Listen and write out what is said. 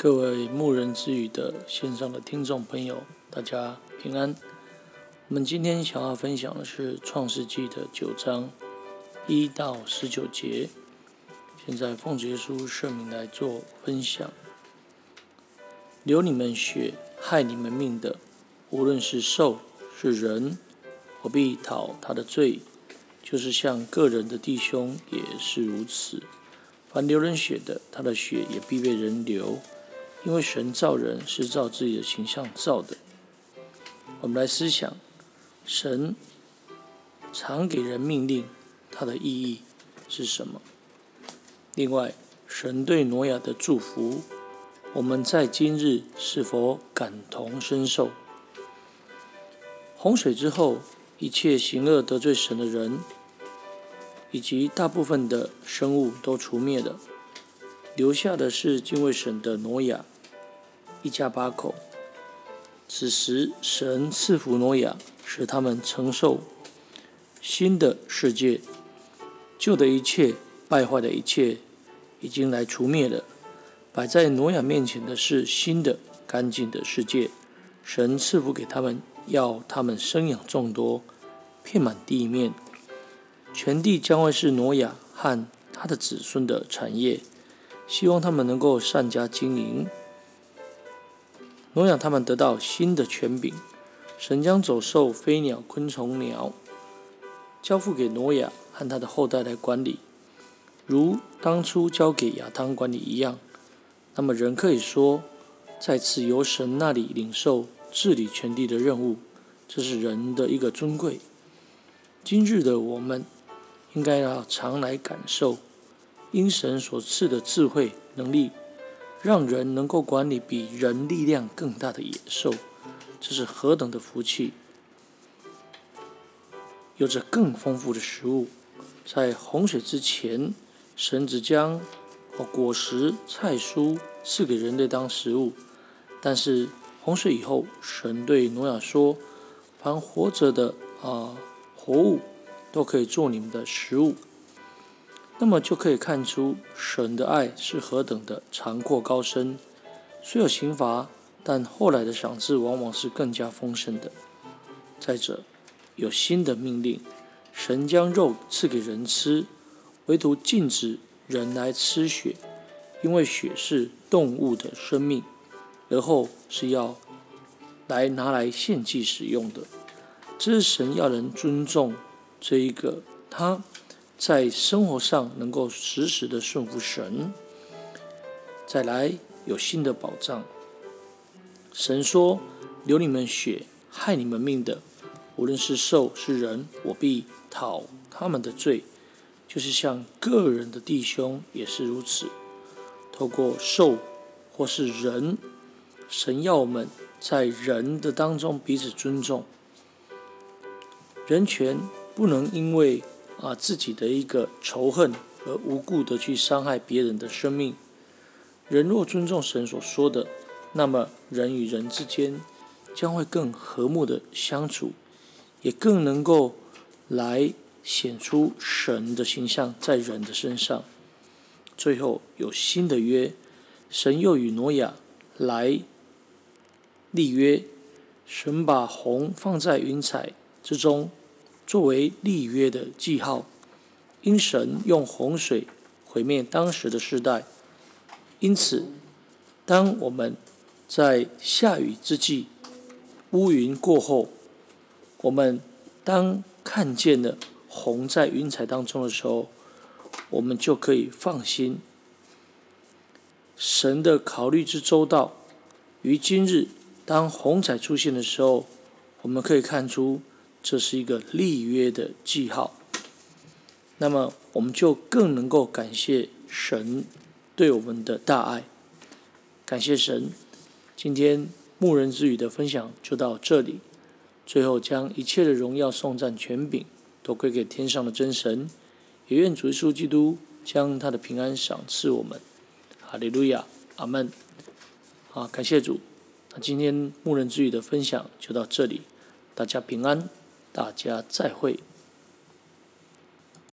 各位牧人之语的线上的听众朋友，大家平安。我们今天想要分享的是《创世纪》的九章一到十九节。现在奉耶稣圣名来做分享。流你们血、害你们命的，无论是兽是人，我必讨他的罪，就是向个人的弟兄也是如此。凡流人血的，他的血也必被人流。因为神造人是照自己的形象造的，我们来思想，神常给人命令，它的意义是什么？另外，神对挪亚的祝福，我们在今日是否感同身受？洪水之后，一切行恶得罪神的人，以及大部分的生物都除灭了。留下的是敬畏神的挪亚一家八口。此时，神赐福挪亚，使他们承受新的世界，旧的一切败坏的一切已经来除灭了。摆在挪亚面前的是新的干净的世界。神赐福给他们，要他们生养众多，遍满地面。全地将会是挪亚和他的子孙的产业。希望他们能够善加经营，挪亚他们得到新的权柄。神将走兽、飞鸟、昆虫、鸟交付给挪亚和他的后代来管理，如当初交给亚当管理一样。那么人可以说，再次由神那里领受治理全地的任务，这是人的一个尊贵。今日的我们，应该要常来感受。因神所赐的智慧能力，让人能够管理比人力量更大的野兽，这是何等的福气！有着更丰富的食物，在洪水之前，神只将哦果实、菜蔬赐给人类当食物，但是洪水以后，神对挪亚说：“凡活着的啊活物，都可以做你们的食物。”那么就可以看出神的爱是何等的长阔高深。虽有刑罚，但后来的赏赐往往是更加丰盛的。再者，有新的命令，神将肉赐给人吃，唯独禁止人来吃血，因为血是动物的生命，而后是要来拿来献祭使用的。这是神要人尊重这一个他。在生活上能够时时的顺服神，再来有新的保障。神说：“流你们血、害你们命的，无论是兽是人，我必讨他们的罪，就是向个人的弟兄也是如此。透过兽或是人，神要我们在人的当中彼此尊重，人权不能因为。”啊，自己的一个仇恨而无故的去伤害别人的生命。人若尊重神所说的，那么人与人之间将会更和睦的相处，也更能够来显出神的形象在人的身上。最后有新的约，神又与挪亚来立约，神把虹放在云彩之中。作为立约的记号，因神用洪水毁灭当时的世代，因此，当我们在下雨之际，乌云过后，我们当看见了虹在云彩当中的时候，我们就可以放心。神的考虑之周到，于今日，当虹彩出现的时候，我们可以看出。这是一个立约的记号，那么我们就更能够感谢神对我们的大爱，感谢神。今天牧人之语的分享就到这里，最后将一切的荣耀、颂赞、权柄都归给天上的真神，也愿主耶稣基督将他的平安赏赐我们。哈利路亚，阿门。好，感谢主。那今天牧人之语的分享就到这里，大家平安。大家再会。